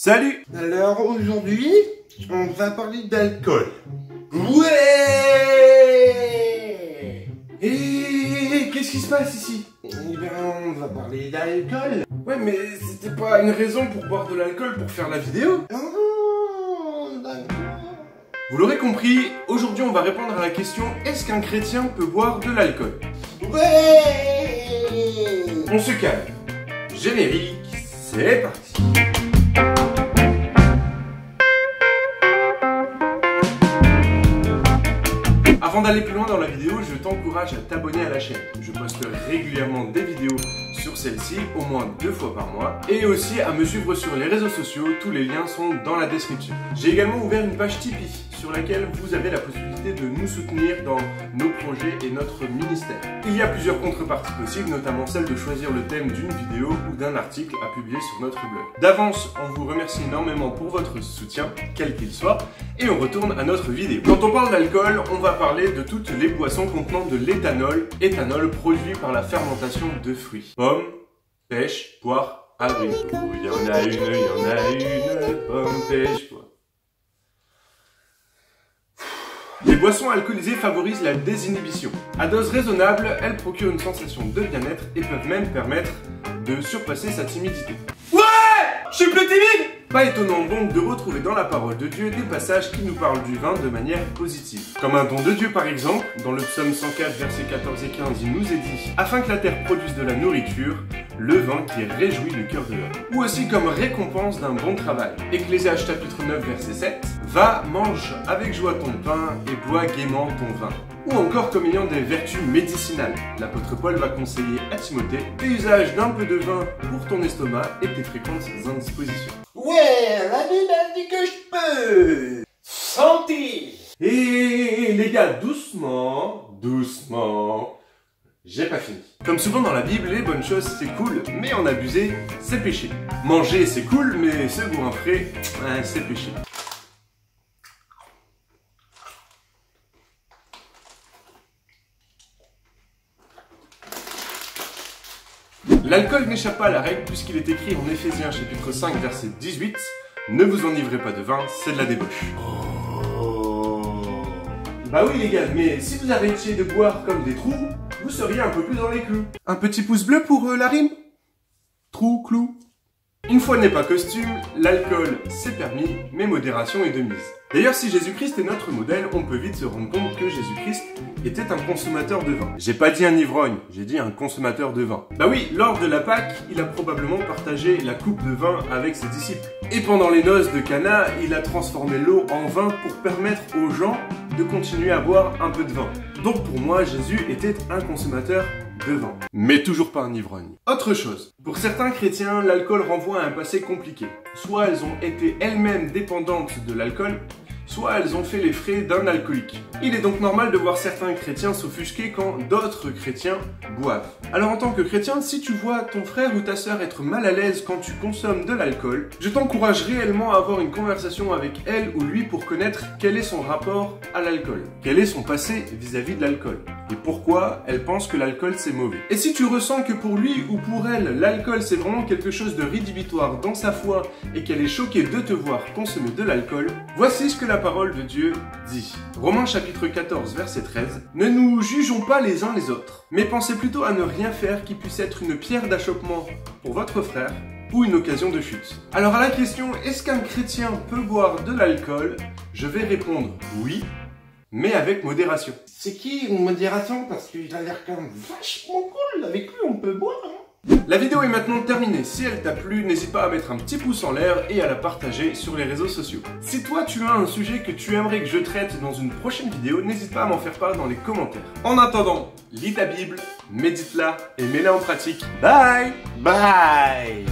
Salut Alors aujourd'hui, on va parler d'alcool. Ouais Et qu'est-ce qui se passe ici? Eh bien, on va parler d'alcool. Ouais, mais c'était pas une raison pour boire de l'alcool pour faire la vidéo? Oh, d'accord. Vous l'aurez compris, aujourd'hui on va répondre à la question est-ce qu'un chrétien peut boire de l'alcool? Ouais On se calme. Générique, c'est parti. Avant d'aller plus loin dans la vidéo, je t'encourage à t'abonner à la chaîne. Je poste régulièrement des vidéos celle-ci, au moins deux fois par mois, et aussi à me suivre sur les réseaux sociaux, tous les liens sont dans la description. J'ai également ouvert une page Tipeee, sur laquelle vous avez la possibilité de nous soutenir dans nos projets et notre ministère. Il y a plusieurs contreparties possibles, notamment celle de choisir le thème d'une vidéo ou d'un article à publier sur notre blog. D'avance, on vous remercie énormément pour votre soutien, quel qu'il soit, et on retourne à notre vidéo. Quand on parle d'alcool, on va parler de toutes les boissons contenant de l'éthanol, éthanol produit par la fermentation de fruits. Pêche, poire, abricot. Il y en a une, il y en a une, pomme, pêche, poire. Les boissons alcoolisées favorisent la désinhibition. À dose raisonnable, elles procurent une sensation de bien-être et peuvent même permettre de surpasser sa timidité. Ouais Je suis plus timide Pas étonnant donc de retrouver dans la parole de Dieu des passages qui nous parlent du vin de manière positive. Comme un don de Dieu par exemple, dans le psaume 104 versets 14 et 15, il nous est dit Afin que la terre produise de la nourriture, le vin qui réjouit le cœur de l'homme. Ou aussi comme récompense d'un bon travail. Ecclésiaste chapitre 9 verset 7 Va, mange avec joie ton pain et bois gaiement ton vin. Ou encore comme ayant des vertus médicinales. L'apôtre Paul va conseiller à Timothée l'usage d'un peu de vin pour ton estomac et tes fréquentes indispositions. Ouais, la Bible a dit que je peux sentir. Et les gars, doucement, doucement. J'ai pas fini. Comme souvent dans la Bible, les bonnes choses c'est cool, mais en abuser, c'est péché. Manger c'est cool, mais se goinfrer, c'est péché. L'alcool n'échappe pas à la règle puisqu'il est écrit en Éphésiens chapitre 5 verset 18 Ne vous enivrez pas de vin, c'est de la débauche. Bah oui les gars, mais si vous arrêtiez de boire comme des trous, vous seriez un peu plus dans les clous. Un petit pouce bleu pour euh, la rime Trou, clou. Une fois n'est pas costume, l'alcool c'est permis, mais modération est de mise. D'ailleurs, si Jésus-Christ est notre modèle, on peut vite se rendre compte que Jésus-Christ était un consommateur de vin. J'ai pas dit un ivrogne, j'ai dit un consommateur de vin. Bah oui, lors de la Pâque, il a probablement partagé la coupe de vin avec ses disciples. Et pendant les noces de Cana, il a transformé l'eau en vin pour permettre aux gens de continuer à boire un peu de vin. Donc pour moi, Jésus était un consommateur de vin. Mais toujours pas un ivrogne. Autre chose. Pour certains chrétiens, l'alcool renvoie à un passé compliqué. Soit elles ont été elles-mêmes dépendantes de l'alcool, soit elles ont fait les frais d'un alcoolique. Il est donc normal de voir certains chrétiens s'offusquer quand d'autres chrétiens boivent. Alors en tant que chrétien, si tu vois ton frère ou ta sœur être mal à l'aise quand tu consommes de l'alcool, je t'encourage réellement à avoir une conversation avec elle ou lui pour connaître quel est son rapport à l'alcool, quel est son passé vis-à-vis de l'alcool? Et pourquoi elle pense que l'alcool c'est mauvais? Et si tu ressens que pour lui ou pour elle, l'alcool c'est vraiment quelque chose de rédhibitoire dans sa foi et qu'elle est choquée de te voir consommer de l'alcool, voici ce que la parole de Dieu dit. Romains chapitre 14 verset 13. Ne nous jugeons pas les uns les autres, mais pensez plutôt à ne faire qui puisse être une pierre d'achoppement pour votre frère ou une occasion de chute. Alors à la question est-ce qu'un chrétien peut boire de l'alcool? Je vais répondre oui, mais avec modération. C'est qui une modération? Parce qu'il a l'air quand même vachement cool. Avec lui, on peut boire. Hein la vidéo est maintenant terminée. Si elle t'a plu, n'hésite pas à mettre un petit pouce en l'air et à la partager sur les réseaux sociaux. Si toi tu as un sujet que tu aimerais que je traite dans une prochaine vidéo, n'hésite pas à m'en faire part dans les commentaires. En attendant, lis ta Bible, médite-la et mets-la en pratique. Bye Bye